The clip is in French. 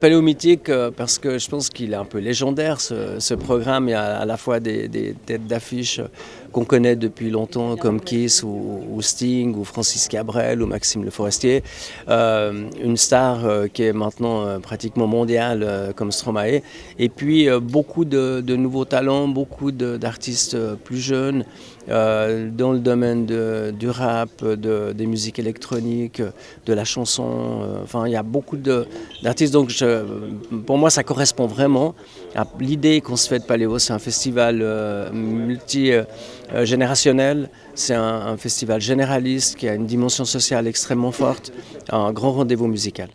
Paléomythique euh, parce que je pense qu'il est un peu légendaire ce, programme. Il y a à la fois des, têtes d'affiche qu'on connaît depuis longtemps comme Kiss ou, Sting ou Francis Cabrel ou Maxime Le Forestier. Euh, une star euh, qui est maintenant pratiquement mondiale comme Stromae. Et puis beaucoup de, nouveaux talents, beaucoup d'artistes plus jeunes dans le domaine du rap, des musiques électroniques, de la chanson. enfin, il y a beaucoup d'artistes. Donc je, euh, pour moi, ça correspond vraiment à l'idée qu'on se fait de Paléo. C'est un festival euh, multigénérationnel, c'est un, festival généraliste qui a une dimension sociale extrêmement forte, un grand rendez-vous musical.